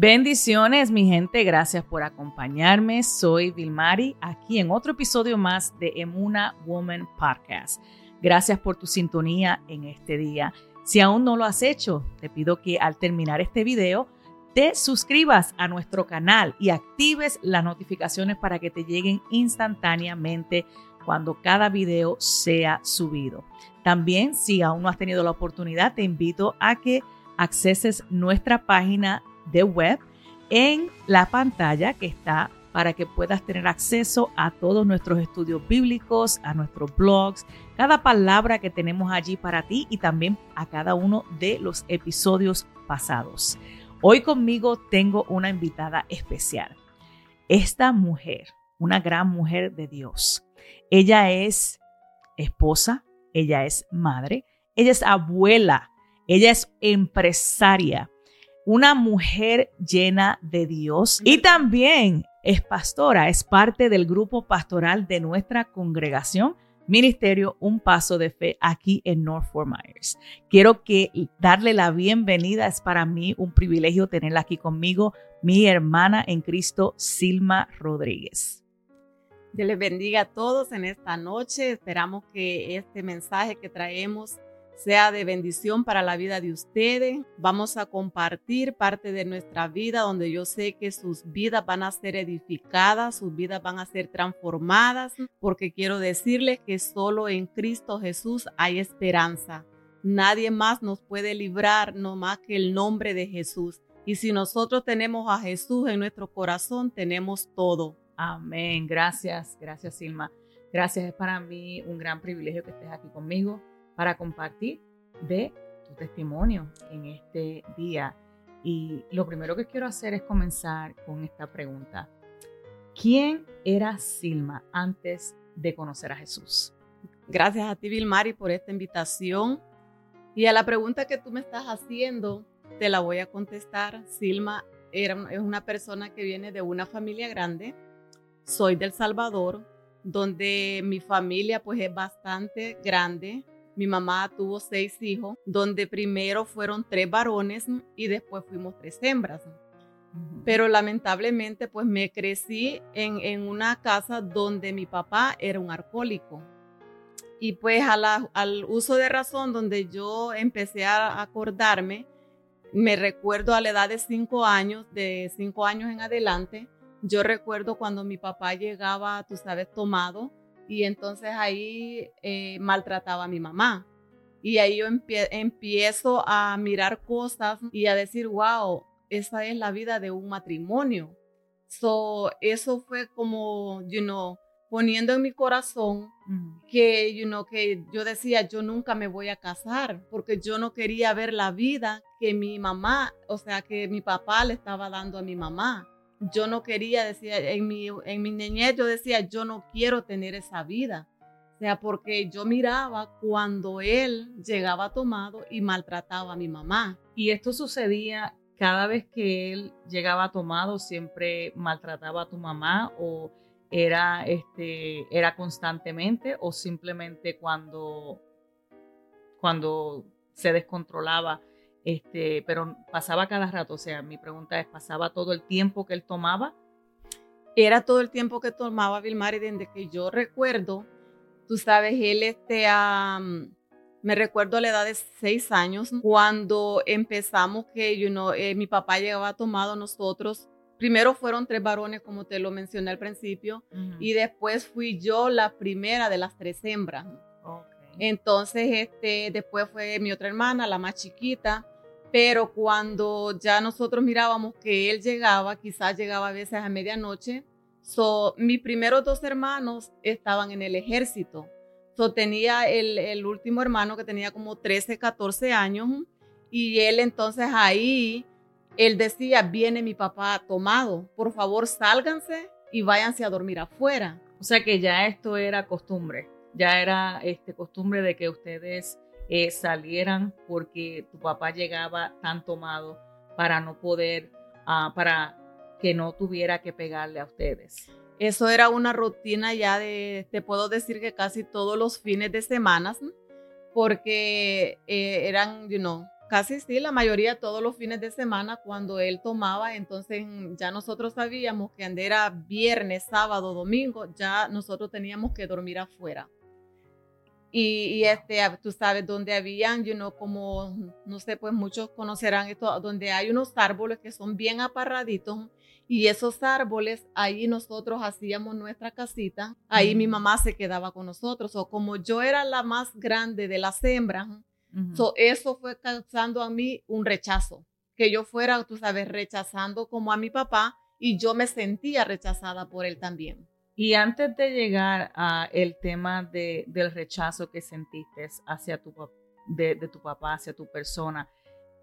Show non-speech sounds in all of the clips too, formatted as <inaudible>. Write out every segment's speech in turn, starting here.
Bendiciones, mi gente. Gracias por acompañarme. Soy Vilmari, aquí en otro episodio más de Emuna Woman Podcast. Gracias por tu sintonía en este día. Si aún no lo has hecho, te pido que al terminar este video te suscribas a nuestro canal y actives las notificaciones para que te lleguen instantáneamente cuando cada video sea subido. También, si aún no has tenido la oportunidad, te invito a que acceses nuestra página de web en la pantalla que está para que puedas tener acceso a todos nuestros estudios bíblicos, a nuestros blogs, cada palabra que tenemos allí para ti y también a cada uno de los episodios pasados. Hoy conmigo tengo una invitada especial. Esta mujer, una gran mujer de Dios. Ella es esposa, ella es madre, ella es abuela, ella es empresaria, una mujer llena de Dios y también es pastora, es parte del grupo pastoral de nuestra congregación Ministerio Un Paso de Fe aquí en North Fort Myers. Quiero que darle la bienvenida, es para mí un privilegio tenerla aquí conmigo, mi hermana en Cristo, Silma Rodríguez. Dios les bendiga a todos en esta noche. Esperamos que este mensaje que traemos sea de bendición para la vida de ustedes. Vamos a compartir parte de nuestra vida donde yo sé que sus vidas van a ser edificadas, sus vidas van a ser transformadas, porque quiero decirles que solo en Cristo Jesús hay esperanza. Nadie más nos puede librar, no más que el nombre de Jesús. Y si nosotros tenemos a Jesús en nuestro corazón, tenemos todo. Amén. Gracias, gracias Silma. Gracias, es para mí un gran privilegio que estés aquí conmigo para compartir de tu testimonio en este día. Y lo primero que quiero hacer es comenzar con esta pregunta. ¿Quién era Silma antes de conocer a Jesús? Gracias a ti, Vilmari, por esta invitación. Y a la pregunta que tú me estás haciendo, te la voy a contestar. Silma era, es una persona que viene de una familia grande. Soy del Salvador, donde mi familia pues es bastante grande. Mi mamá tuvo seis hijos, donde primero fueron tres varones y después fuimos tres hembras. Pero lamentablemente pues me crecí en, una casa donde mi papá era un alcohólico. Y pues al uso de razón donde yo empecé a acordarme, me recuerdo a la edad de cinco años, de cinco años en adelante, yo recuerdo cuando mi papá llegaba, tú sabes, tomado, y entonces ahí eh, maltrataba a mi mamá. Y ahí yo empiezo a mirar cosas y a decir, wow, esa es la vida de un matrimonio. So, eso fue como, you know, poniendo en mi corazón que, you know, que yo decía, yo nunca me voy a casar porque yo no quería ver la vida que mi mamá, o sea, que mi papá le estaba dando a mi mamá yo no quería, decía, en mi, en mi niñez yo decía, yo no quiero tener esa vida. O sea, porque yo miraba cuando él llegaba tomado y maltrataba a mi mamá. Y esto sucedía cada vez que él llegaba tomado, siempre maltrataba a tu mamá o era, este, era constantemente o simplemente cuando, cuando se descontrolaba este, pero pasaba cada rato, o sea, mi pregunta es, ¿pasaba todo el tiempo que él tomaba? Era todo el tiempo que tomaba Vilmar y desde que yo recuerdo, tú sabes, él este, me recuerdo a la edad de seis años, cuando empezamos que, you know, eh, mi papá llegaba tomado nosotros, primero fueron tres varones, como te lo mencioné al principio, y después fui yo la primera de las tres hembras. Entonces, este, después fue mi otra hermana, la más chiquita, pero cuando ya nosotros mirábamos que él llegaba, quizás llegaba a veces a medianoche, so, mis primeros dos hermanos estaban en el ejército. So, tenía el, último hermano que tenía como 13, 14 años y él entonces ahí, él decía, viene mi papá tomado, por favor sálganse y váyanse a dormir afuera. O sea que ya esto era costumbre, ya era este, costumbre de que ustedes eh, salieran porque tu papá llegaba tan tomado para no poder, ah, para que no tuviera que pegarle a ustedes. Eso era una rutina ya de, te puedo decir que casi todos los fines de semana, porque eh, eran, you know, Casi sí, la mayoría todos los fines de semana cuando él tomaba, entonces ya nosotros sabíamos que era viernes, sábado, domingo, ya nosotros teníamos que dormir afuera. Y, este, tú sabes, donde habían, you know, como, no sé, pues muchos conocerán esto, donde hay unos árboles que son bien aparraditos y esos árboles, ahí nosotros hacíamos nuestra casita, ahí mi mamá se quedaba con nosotros, o como yo era la más grande de las hembras, eso fue causando a mí un rechazo, que yo fuera, tú sabes, rechazando como a mi papá y yo me sentía rechazada por él también. Y antes de llegar a el tema de, del rechazo que sentiste hacia tu, de, de tu papá, hacia tu persona,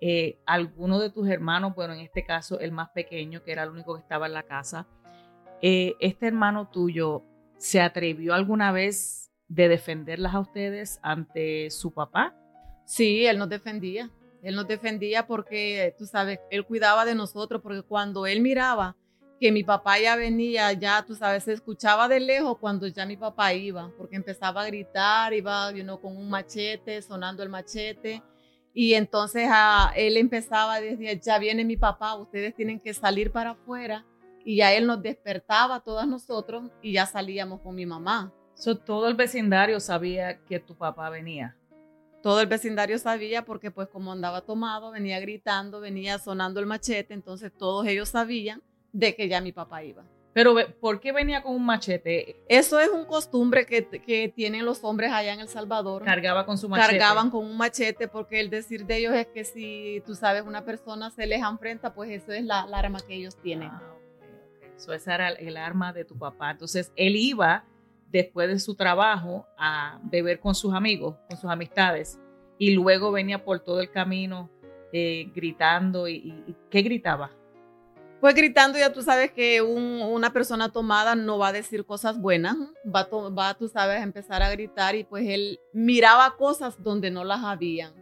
eh, alguno de tus hermanos, bueno, en este caso el más pequeño, que era el único que estaba en la casa, eh, este hermano tuyo se atrevió alguna vez de defenderlas a ustedes ante su papá? Sí, él nos defendía. Él nos defendía porque, tú sabes, él cuidaba de nosotros, porque cuando él miraba que mi papá ya venía, ya tú sabes, se escuchaba de lejos cuando ya mi papá iba, porque empezaba a gritar, iba you know, con un machete, sonando el machete. Y entonces a, él empezaba a decir, ya viene mi papá, ustedes tienen que salir para afuera. Y ya él nos despertaba a todas nosotros y ya salíamos con mi mamá. todo el vecindario sabía que tu papá venía. Todo el vecindario sabía porque pues como andaba tomado, venía gritando, venía sonando el machete, entonces todos ellos sabían de que ya mi papá iba. Pero, ¿por qué venía con un machete? Eso es un costumbre que, que, tienen los hombres allá en El Salvador. Cargaba con su machete. Cargaban con un machete porque el decir de ellos es que si tú sabes una persona se les enfrenta, pues eso es la, arma que ellos tienen. Ah, Eso esa era el arma de tu papá. Entonces, él iba después de su trabajo a beber con sus amigos, con sus amistades, y luego venía por todo el camino eh, gritando. Y, y, ¿Qué gritaba? Pues gritando, ya tú sabes que una persona tomada no va a decir cosas buenas, va, va, tú sabes, a empezar a gritar y pues él miraba cosas donde no las habían.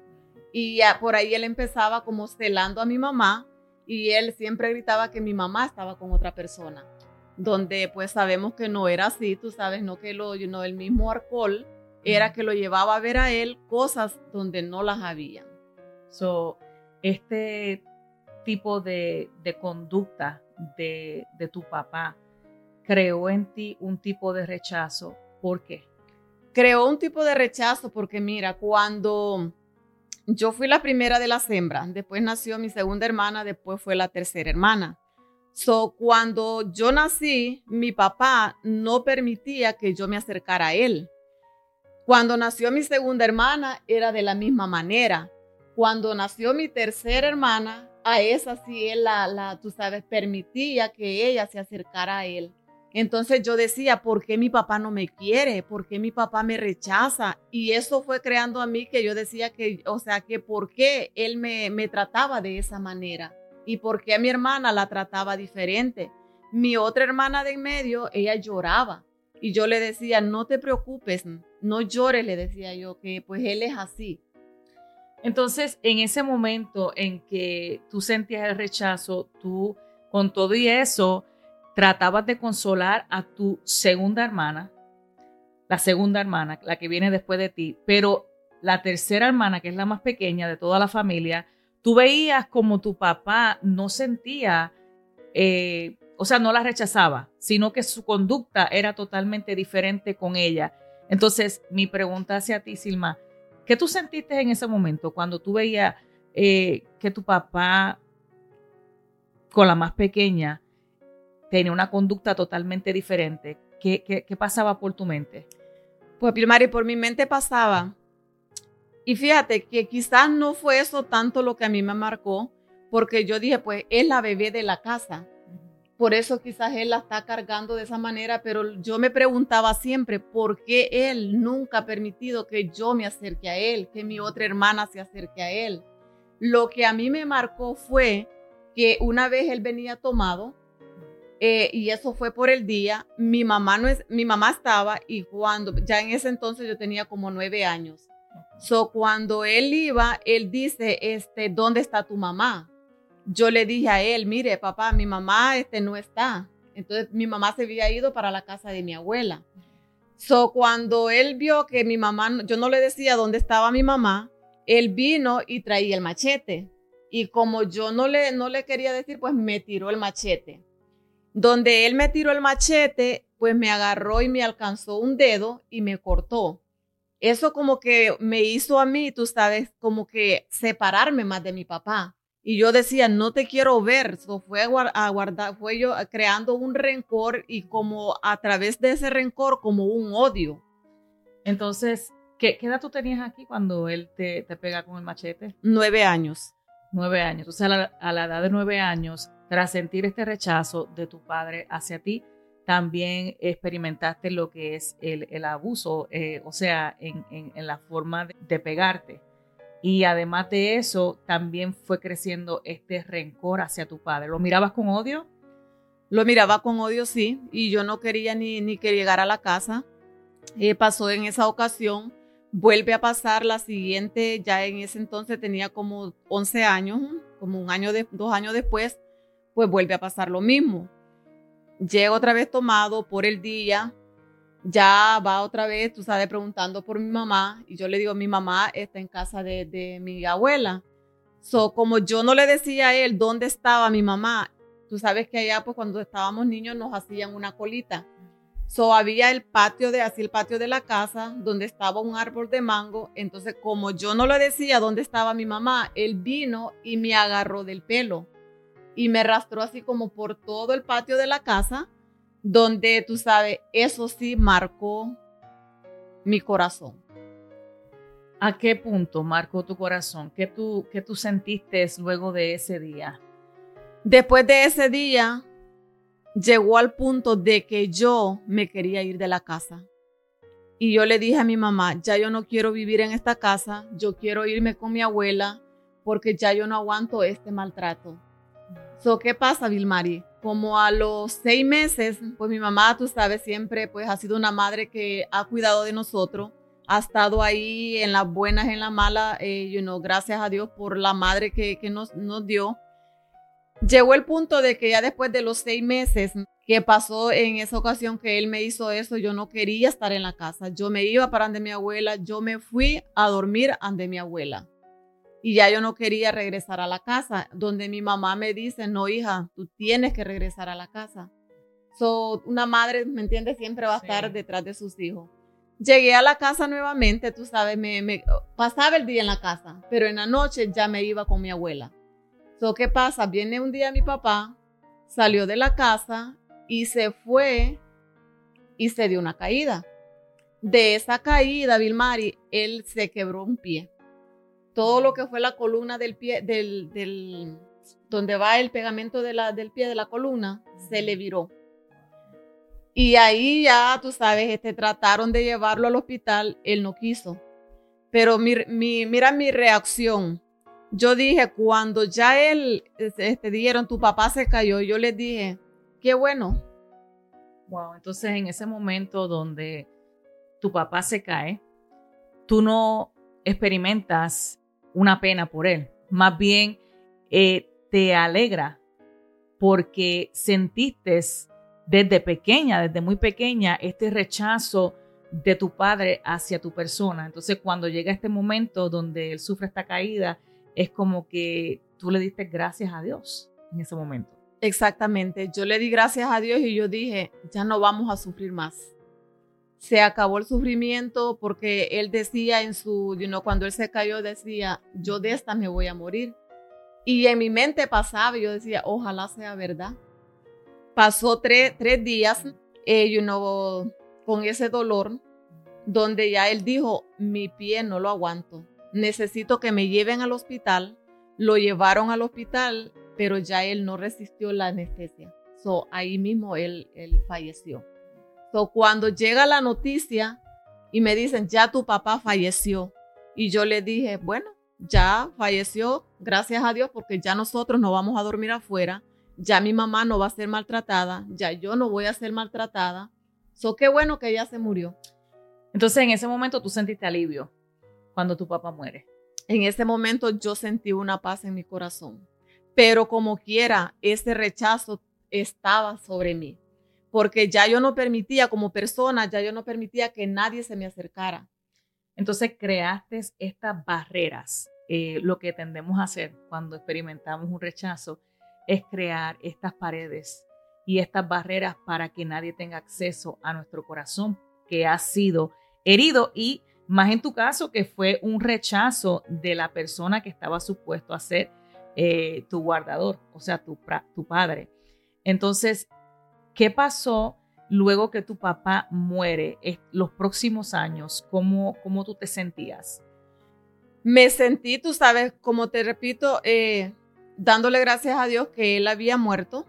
Y por ahí él empezaba como celando a mi mamá y él siempre gritaba que mi mamá estaba con otra persona, donde pues sabemos que no era así, tú sabes, no que lo, no, el mismo alcohol era que lo llevaba a ver a él cosas donde no las habían. So, este tipo de, conducta de, tu papá creó en ti un tipo de rechazo. ¿Por qué? Creó un tipo de rechazo porque mira, cuando yo fui la primera de las hembras, después nació mi segunda hermana, después fue la tercera hermana. So, cuando yo nací, mi papá no permitía que yo me acercara a él. Cuando nació mi segunda hermana, era de la misma manera. Cuando nació mi tercera hermana, a esa sí él la, la, tú sabes, permitía que ella se acercara a él. Entonces yo decía, ¿por qué mi papá no me quiere? ¿Por qué mi papá me rechaza? Y eso fue creando a mí que yo decía que, o sea, que por qué él me, me trataba de esa manera y por qué a mi hermana la trataba diferente. Mi otra hermana de en medio, ella lloraba y yo le decía, no te preocupes, no llores, le decía yo, que pues él es así. Entonces, en ese momento en que tú sentías el rechazo, tú con todo y eso tratabas de consolar a tu segunda hermana, la segunda hermana, la que viene después de ti, pero la tercera hermana, que es la más pequeña de toda la familia, tú veías como tu papá no sentía, eh, o sea, no la rechazaba, sino que su conducta era totalmente diferente con ella. Entonces, mi pregunta hacia ti, Silma, ¿Qué tú sentiste en ese momento cuando tú veías eh, que tu papá con la más pequeña tenía una conducta totalmente diferente? ¿Qué, qué, pasaba por tu mente? Pues, Pilmari, por mi mente pasaba. Y fíjate que quizás no fue eso tanto lo que a mí me marcó, porque yo dije, pues es la bebé de la casa. Por eso quizás él la está cargando de esa manera, pero yo me preguntaba siempre por qué él nunca ha permitido que yo me acerque a él, que mi otra hermana se acerque a él. Lo que a mí me marcó fue que una vez él venía tomado, eh, y eso fue por el día, mi mamá, no es, mi mamá estaba y cuando, ya en ese entonces yo tenía como nueve años. So, cuando él iba, él dice, este, ¿dónde está tu mamá? Yo le dije a él, mire, papá, mi mamá este, no está. Entonces mi mamá se había ido para la casa de mi abuela. So, cuando él vio que mi mamá, yo no le decía dónde estaba mi mamá, él vino y traía el machete. Y como yo no le, no le quería decir, pues me tiró el machete. Donde él me tiró el machete, pues me agarró y me alcanzó un dedo y me cortó. Eso como que me hizo a mí, tú sabes, como que separarme más de mi papá. Y yo decía, no te quiero ver. Eso fue a guardar, fue yo creando un rencor y como a través de ese rencor, como un odio. Entonces, ¿qué, edad tú tenías aquí cuando él te, te, pega con el machete? Nueve años. Nueve años. O sea, a la, edad de nueve años, tras sentir este rechazo de tu padre hacia ti, también experimentaste lo que es el, el abuso, eh, o sea, en, en, en, la forma de pegarte. Y además de eso, también fue creciendo este rencor hacia tu padre. ¿Lo mirabas con odio? Lo miraba con odio, sí, y yo no quería ni, ni que llegara a la casa. Eh, pasó en esa ocasión, vuelve a pasar la siguiente, ya en ese entonces tenía como 11 años, como un año, de, dos años después, pues vuelve a pasar lo mismo. Llega otra vez tomado por el día, ya va otra vez, tú sabes, preguntando por mi mamá y yo le digo, mi mamá está en casa de, mi abuela. So, como yo no le decía a él dónde estaba mi mamá, tú sabes que allá, pues cuando estábamos niños nos hacían una colita. So, había el patio de, así el patio de la casa, donde estaba un árbol de mango. Entonces, como yo no le decía dónde estaba mi mamá, él vino y me agarró del pelo y me arrastró así como por todo el patio de la casa donde tú sabes, eso sí marcó mi corazón. ¿A qué punto marcó tu corazón? ¿Qué tú, qué tú sentiste luego de ese día? Después de ese día, llegó al punto de que yo me quería ir de la casa. Y yo le dije a mi mamá, ya yo no quiero vivir en esta casa, yo quiero irme con mi abuela porque ya yo no aguanto este maltrato. So, ¿Qué pasa, Vilmari? Como a los seis meses, pues mi mamá, tú sabes, siempre pues ha sido una madre que ha cuidado de nosotros, ha estado ahí en las buenas, en las malas, eh, you know, gracias a Dios por la madre que, que nos, nos dio. Llegó el punto de que ya después de los seis meses que pasó en esa ocasión que él me hizo eso, yo no quería estar en la casa. Yo me iba para donde mi abuela, yo me fui a dormir ante mi abuela y ya yo no quería regresar a la casa, donde mi mamá me dice, no hija, tú tienes que regresar a la casa. So, una madre, ¿me entiendes? Siempre va a estar detrás de sus hijos. Llegué a la casa nuevamente, tú sabes, me, pasaba el día en la casa, pero en la noche ya me iba con mi abuela. So, ¿qué pasa? Viene un día mi papá, salió de la casa y se fue y se dio una caída. De esa caída, Vilmari, él se quebró un pie todo lo que fue la columna del pie, del, del donde va el pegamento de la, del pie de la columna, se le viró. Y ahí ya, tú sabes, este, trataron de llevarlo al hospital, él no quiso. Pero mi, mi, mira mi reacción. Yo dije, cuando ya él, este, dijeron, tu papá se cayó, yo les dije, qué bueno. Wow, entonces en ese momento donde tu papá se cae, tú no experimentas una pena por él, más bien eh, te alegra porque sentiste desde pequeña, desde muy pequeña, este rechazo de tu padre hacia tu persona. Entonces, cuando llega este momento donde él sufre esta caída, es como que tú le diste gracias a Dios en ese momento. Exactamente, yo le di gracias a Dios y yo dije, ya no vamos a sufrir más se acabó el sufrimiento porque él decía en su, you cuando él se cayó, decía, yo de esta me voy a morir. Y en mi mente pasaba yo decía, ojalá sea verdad. Pasó tres, tres días, eh, you know, con ese dolor, donde ya él dijo, mi pie no lo aguanto, necesito que me lleven al hospital. Lo llevaron al hospital, pero ya él no resistió la anestesia. So, ahí mismo él, él falleció cuando llega la noticia y me dicen, ya tu papá falleció, y yo le dije, bueno, ya falleció, gracias a Dios, porque ya nosotros no vamos a dormir afuera, ya mi mamá no va a ser maltratada, ya yo no voy a ser maltratada. So, qué bueno que ella se murió. Entonces, en ese momento tú sentiste alivio cuando tu papá muere. En ese momento yo sentí una paz en mi corazón, pero como quiera, ese rechazo estaba sobre mí porque ya yo no permitía como persona, ya yo no permitía que nadie se me acercara. Entonces creaste estas barreras. Eh, lo que tendemos a hacer cuando experimentamos un rechazo es crear estas paredes y estas barreras para que nadie tenga acceso a nuestro corazón que ha sido herido y más en tu caso que fue un rechazo de la persona que estaba supuesto a ser eh, tu guardador, o sea, tu, tu padre. Entonces, ¿qué pasó luego que tu papá muere los próximos años? ¿Cómo, cómo tú te sentías? Me sentí, tú sabes, como te repito, eh, dándole gracias a Dios que él había muerto,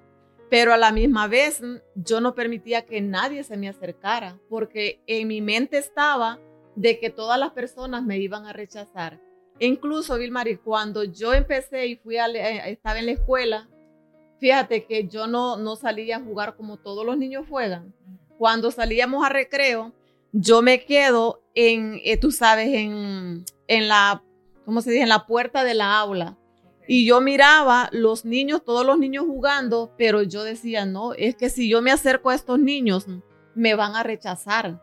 pero a la misma vez yo no permitía que nadie se me acercara, porque en mi mente estaba de que todas las personas me iban a rechazar. E incluso, Vilmari, cuando yo empecé y fui a, eh, estaba en la escuela, fíjate que yo no, no salía a jugar como todos los niños juegan. Cuando salíamos a recreo, yo me quedo en, eh, tú sabes, en, en la, ¿cómo se dice? En la puerta de la aula. Y yo miraba los niños, todos los niños jugando, pero yo decía, no, es que si yo me acerco a estos niños, me van a rechazar.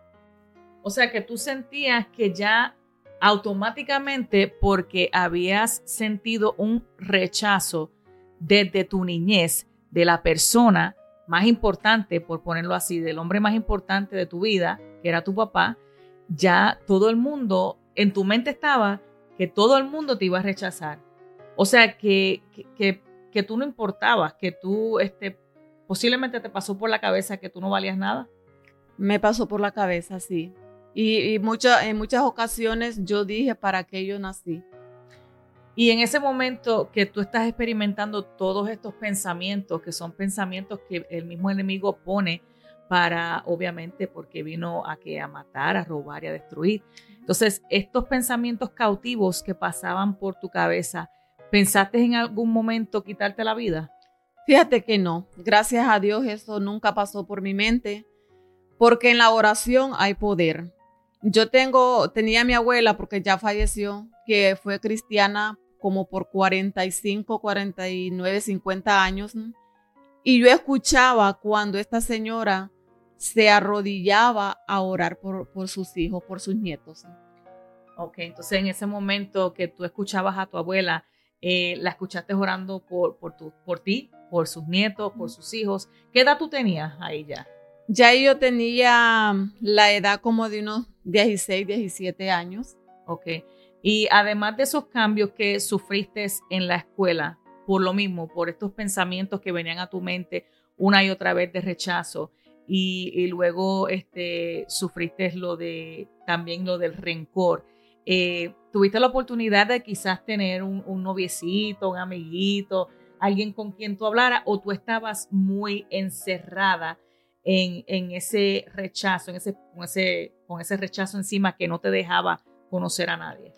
O sea que tú sentías que ya automáticamente, porque habías sentido un rechazo desde tu niñez de la persona más importante, por ponerlo así, del hombre más importante de tu vida, que era tu papá, ya todo el mundo, en tu mente estaba que todo el mundo te iba a rechazar. O sea, que, que, que, tú no importabas, que tú, este, posiblemente te pasó por la cabeza que tú no valías nada. Me pasó por la cabeza, sí. Y, y en muchas ocasiones yo dije, ¿para qué yo nací? Y en ese momento que tú estás experimentando todos estos pensamientos, que son pensamientos que el mismo enemigo pone para, obviamente, porque vino a que a matar, a robar y a destruir. Entonces, estos pensamientos cautivos que pasaban por tu cabeza, ¿pensaste en algún momento quitarte la vida? Fíjate que no. Gracias a Dios eso nunca pasó por mi mente, porque en la oración hay poder. Yo tengo, tenía mi abuela, porque ya falleció, que fue cristiana como por 45, 49, 50 años. Y yo escuchaba cuando esta señora se arrodillaba a orar por, por sus hijos, por sus nietos. Ok, entonces en ese momento que tú escuchabas a tu abuela, eh, la escuchaste orando por, por, tu, por ti, por sus nietos, por sus hijos. ¿Qué edad tú tenías ahí ya? Ya yo tenía la edad como de unos 16, 17 años. Ok. Y además de esos cambios que sufriste en la escuela, por lo mismo, por estos pensamientos que venían a tu mente una y otra vez de rechazo, y, luego este, sufriste lo de, también lo del rencor. Eh, ¿Tuviste la oportunidad de quizás tener un, un, noviecito, un amiguito, alguien con quien tú hablara, o tú estabas muy encerrada en, ese rechazo, en ese, con ese rechazo encima que no te dejaba conocer a nadie.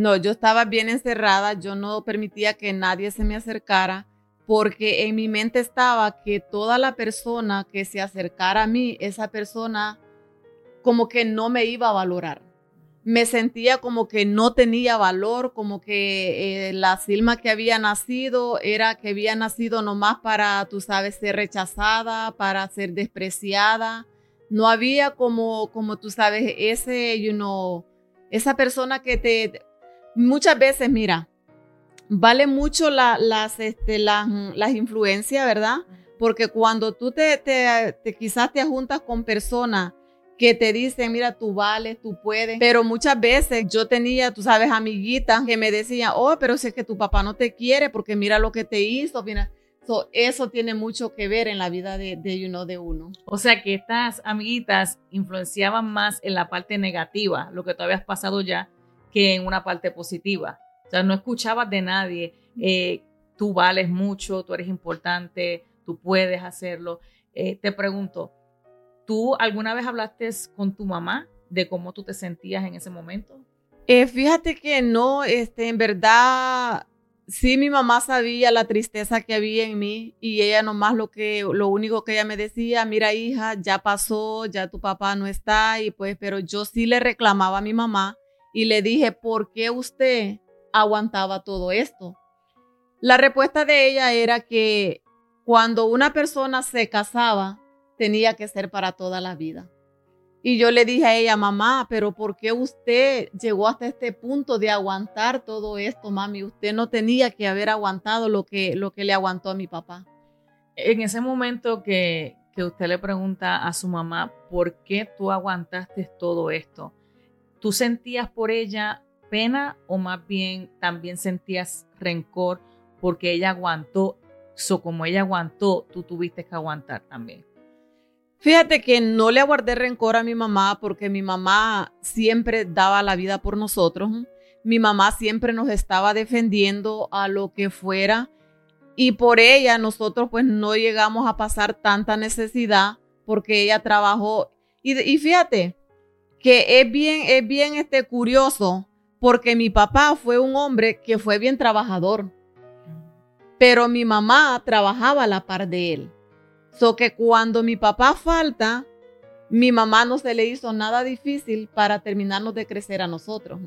No, yo estaba bien encerrada, yo no permitía que nadie se me acercara porque en mi mente estaba que toda la persona que se acercara a mí, esa persona como que no me iba a valorar me sentía como que no tenía valor, como que eh, la Silma que había nacido era que había nacido nomás para, tú sabes, ser rechazada, para ser despreciada. No había como, como tú sabes, ese, esa persona que te, muchas veces, mira, vale mucho las, este, las, influencias, ¿verdad? Porque cuando tú te, te, quizás te juntas con personas que te dicen, mira, tú vales, tú puedes. Pero muchas veces yo tenía, tú sabes, amiguitas que me decían, oh, pero si es que tu papá no te quiere porque mira lo que te hizo, mira. eso tiene mucho que ver en la vida de, de, uno de uno. O sea que estas amiguitas influenciaban más en la parte negativa, lo que tú habías pasado ya, que en una parte positiva. O sea, no escuchabas de nadie, eh, tú vales mucho, tú eres importante, tú puedes hacerlo. Eh, te pregunto, ¿Tú alguna vez hablaste con tu mamá de cómo tú te sentías en ese momento? Eh, fíjate que no, este, en verdad, sí mi mamá sabía la tristeza que había en mí y ella nomás lo que, lo único que ella me decía, mira hija, ya pasó, ya tu papá no está y pues, pero yo sí le reclamaba a mi mamá y le dije, ¿por qué usted aguantaba todo esto? La respuesta de ella era que cuando una persona se casaba, tenía que ser para toda la vida. Y yo le dije a ella, mamá, pero ¿por qué usted llegó hasta este punto de aguantar todo esto, mami? Usted no tenía que haber aguantado lo que, lo que le aguantó a mi papá. En ese momento que, que usted le pregunta a su mamá, ¿por qué tú aguantaste todo esto? ¿Tú sentías por ella pena o más bien también sentías rencor porque ella aguantó? So, como ella aguantó, tú tuviste que aguantar también. Fíjate que no le aguardé rencor a mi mamá porque mi mamá siempre daba la vida por nosotros. Mi mamá siempre nos estaba defendiendo a lo que fuera y por ella nosotros pues no llegamos a pasar tanta necesidad porque ella trabajó y, y fíjate que es bien es bien este curioso porque mi papá fue un hombre que fue bien trabajador pero mi mamá trabajaba a la par de él. So que cuando mi papá falta, mi mamá no se le hizo nada difícil para terminarnos de crecer a nosotros.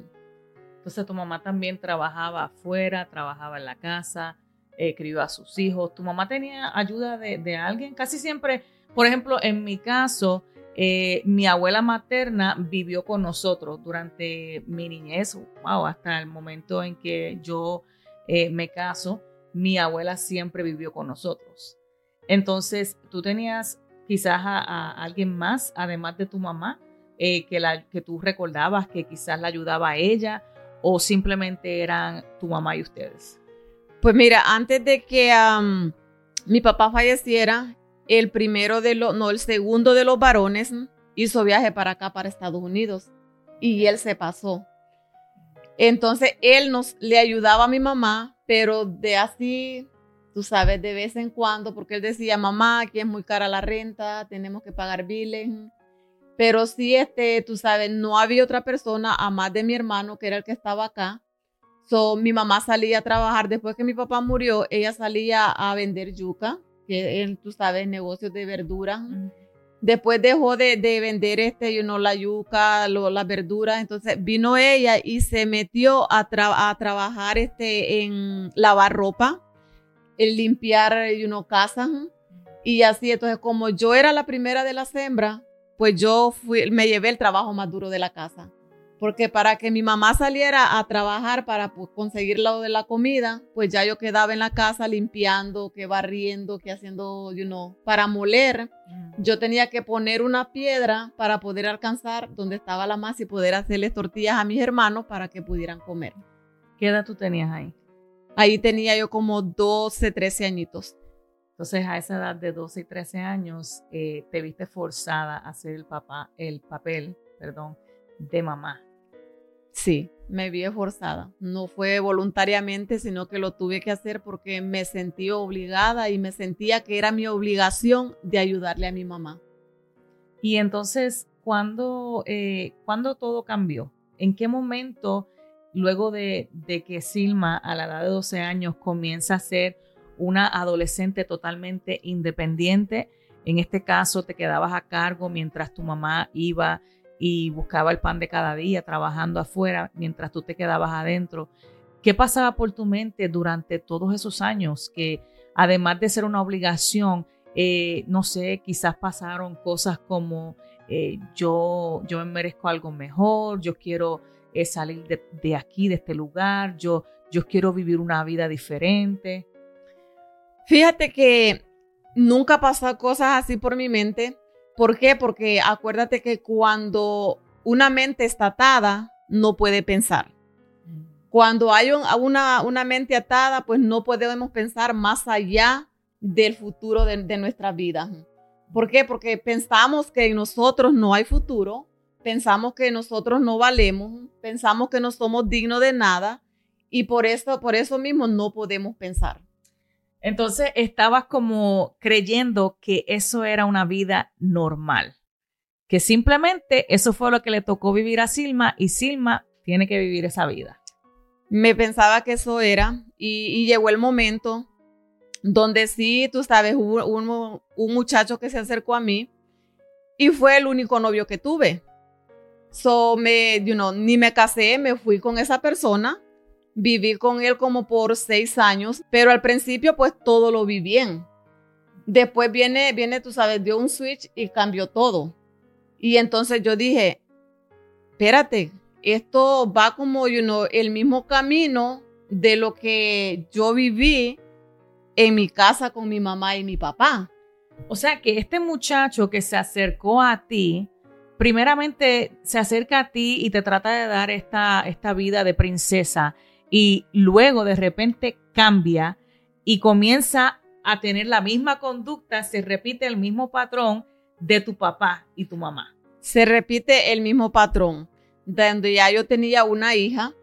Entonces tu mamá también trabajaba afuera, trabajaba en la casa, eh, crió a sus hijos. ¿Tu mamá tenía ayuda de, alguien? Casi siempre, por ejemplo, en mi caso, eh, mi abuela materna vivió con nosotros durante mi niñez, wow, hasta el momento en que yo eh, me caso. Mi abuela siempre vivió con nosotros. Entonces, tú tenías quizás a, alguien más, además de tu mamá, eh, que, la, que tú recordabas que quizás la ayudaba a ella o simplemente eran tu mamá y ustedes? Pues mira, antes de que mi papá falleciera, el primero de los, no, el segundo de los varones hizo viaje para acá, para Estados Unidos, y él se pasó. Entonces él nos le ayudaba a mi mamá, pero de así tú sabes, de vez en cuando, porque él decía, mamá, aquí es muy cara la renta, tenemos que pagar biles. Pero sí, este, tú sabes, no había otra persona, a más de mi hermano, que era el que estaba acá. So, mi mamá salía a trabajar. Después que mi papá murió, ella salía a vender yuca, que tú sabes, negocios de verdura. Después dejó de, vender este, you know, la yuca, lo, las verduras. Entonces vino ella y se metió a, a trabajar este, en lavar ropa el limpiar uno casa y así. Entonces, como yo era la primera de las hembras, pues yo fui, me llevé el trabajo más duro de la casa. Porque para que mi mamá saliera a trabajar para pues, conseguir lo de la comida, pues ya yo quedaba en la casa limpiando, que barriendo, que haciendo, you know, para moler. Yo tenía que poner una piedra para poder alcanzar donde estaba la masa y poder hacerles tortillas a mis hermanos para que pudieran comer. ¿Qué edad tú tenías ahí? Ahí tenía yo como 12, 13 añitos. Entonces, a esa edad de 12 y 13 años, eh, te viste forzada a hacer el, papá, el papel perdón, de mamá. Sí, me vi forzada. No fue voluntariamente, sino que lo tuve que hacer porque me sentí obligada y me sentía que era mi obligación de ayudarle a mi mamá. Y entonces, ¿cuándo, eh, ¿cuándo todo cambió? ¿En qué momento luego de, que Silma a la edad de 12 años comienza a ser una adolescente totalmente independiente, en este caso te quedabas a cargo mientras tu mamá iba y buscaba el pan de cada día trabajando afuera, mientras tú te quedabas adentro. ¿Qué pasaba por tu mente durante todos esos años que además de ser una obligación, eh, no sé, quizás pasaron cosas como eh, yo, yo me merezco algo mejor, yo quiero es salir de, aquí, de este lugar, yo, yo quiero vivir una vida diferente. Fíjate que nunca pasó cosas así por mi mente. ¿Por qué? Porque acuérdate que cuando una mente está atada, no puede pensar. Cuando hay una, una, mente atada, pues no podemos pensar más allá del futuro de, de nuestra vida. ¿Por qué? Porque pensamos que en nosotros no hay futuro, pensamos que nosotros no valemos, pensamos que no somos dignos de nada y por eso, por eso mismo no podemos pensar. Entonces estabas como creyendo que eso era una vida normal, que simplemente eso fue lo que le tocó vivir a Silma y Silma tiene que vivir esa vida. Me pensaba que eso era y, llegó el momento donde sí, tú sabes, hubo un, muchacho que se acercó a mí y fue el único novio que tuve. So, me, you know, ni me casé, me fui con esa persona. Viví con él como por seis años, pero al principio pues todo lo vi bien. Después viene, viene, tú sabes, dio un switch y cambió todo. Y entonces yo dije, espérate, esto va como you el mismo camino de lo que yo viví en mi casa con mi mamá y mi papá. O sea que este muchacho que se acercó a ti, primeramente se acerca a ti y te trata de dar esta, esta vida de princesa y luego de repente cambia y comienza a tener la misma conducta, se repite el mismo patrón de tu papá y tu mamá. Se repite el mismo patrón, donde ya yo tenía una hija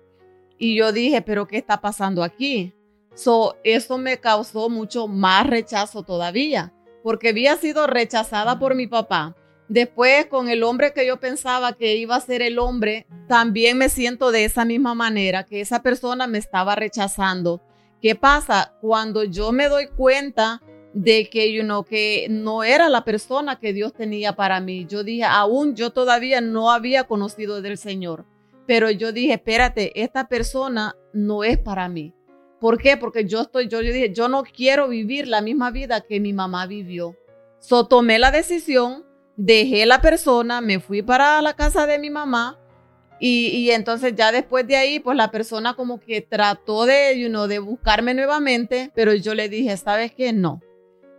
y yo dije, pero ¿qué está pasando aquí? So, eso me causó mucho más rechazo todavía, porque había sido rechazada por mi papá. Después, con el hombre que yo pensaba que iba a ser el hombre, también me siento de esa misma manera, que esa persona me estaba rechazando. ¿Qué pasa? Cuando yo me doy cuenta de que, you know, que no era la persona que Dios tenía para mí, yo dije, aún yo todavía no había conocido del Señor, pero yo dije, espérate, esta persona no es para mí. ¿Por qué? Porque yo estoy, yo, yo dije, yo no quiero vivir la misma vida que mi mamá vivió. So tomé la decisión, dejé la persona, me fui para la casa de mi mamá y, y, entonces ya después de ahí, pues la persona como que trató de, you know, de buscarme nuevamente, pero yo le dije, ¿sabes qué? No,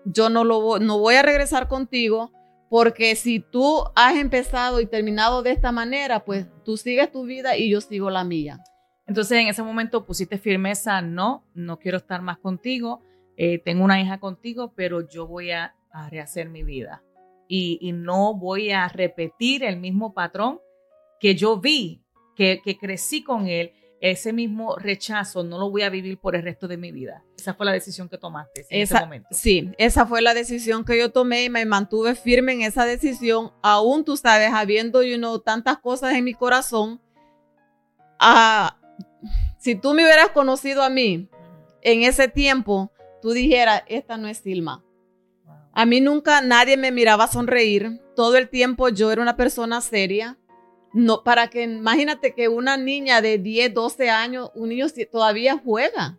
yo no, lo, no voy a regresar contigo porque si tú has empezado y terminado de esta manera, pues tú sigues tu vida y yo sigo la mía. Entonces en ese momento pusiste firmeza, no, no quiero estar más contigo, eh, tengo una hija contigo, pero yo voy a, rehacer mi vida y, y, no voy a repetir el mismo patrón que yo vi, que, que crecí con él ese mismo rechazo no lo voy a vivir por el resto de mi vida. Esa fue la decisión que tomaste en ese momento. Sí, esa fue la decisión que yo tomé y me mantuve firme en esa decisión, aún tú sabes, habiendo you know, tantas cosas en mi corazón. Ah, si tú me hubieras conocido a mí en ese tiempo, tú dijeras, esta no es Silma. A mí nunca nadie me miraba sonreír. Todo el tiempo yo era una persona seria no, para que imagínate que una niña de 10, 12 años, un niño todavía juega.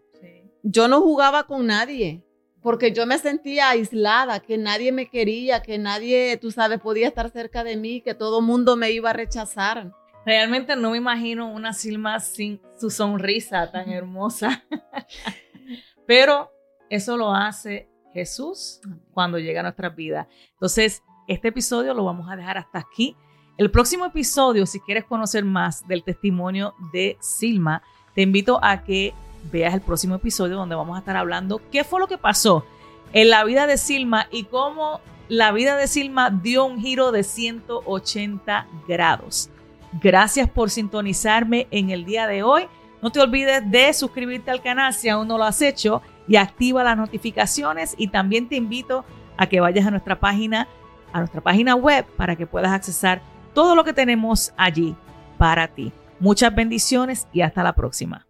Yo no jugaba con nadie porque yo me sentía aislada, que nadie me quería, que nadie, tú sabes, podía estar cerca de mí, que todo mundo me iba a rechazar. Realmente no me imagino una Silma sin su sonrisa tan hermosa. <laughs> Pero eso lo hace Jesús cuando llega a nuestras vidas. Entonces, este episodio lo vamos a dejar hasta aquí. El próximo episodio, si quieres conocer más del testimonio de Silma, te invito a que veas el próximo episodio donde vamos a estar hablando qué fue lo que pasó en la vida de Silma y cómo la vida de Silma dio un giro de 180 grados. Gracias por sintonizarme en el día de hoy. No te olvides de suscribirte al canal si aún no lo has hecho y activa las notificaciones y también te invito a que vayas a nuestra página a nuestra página web para que puedas accesar todo lo que tenemos allí para ti. Muchas bendiciones y hasta la próxima.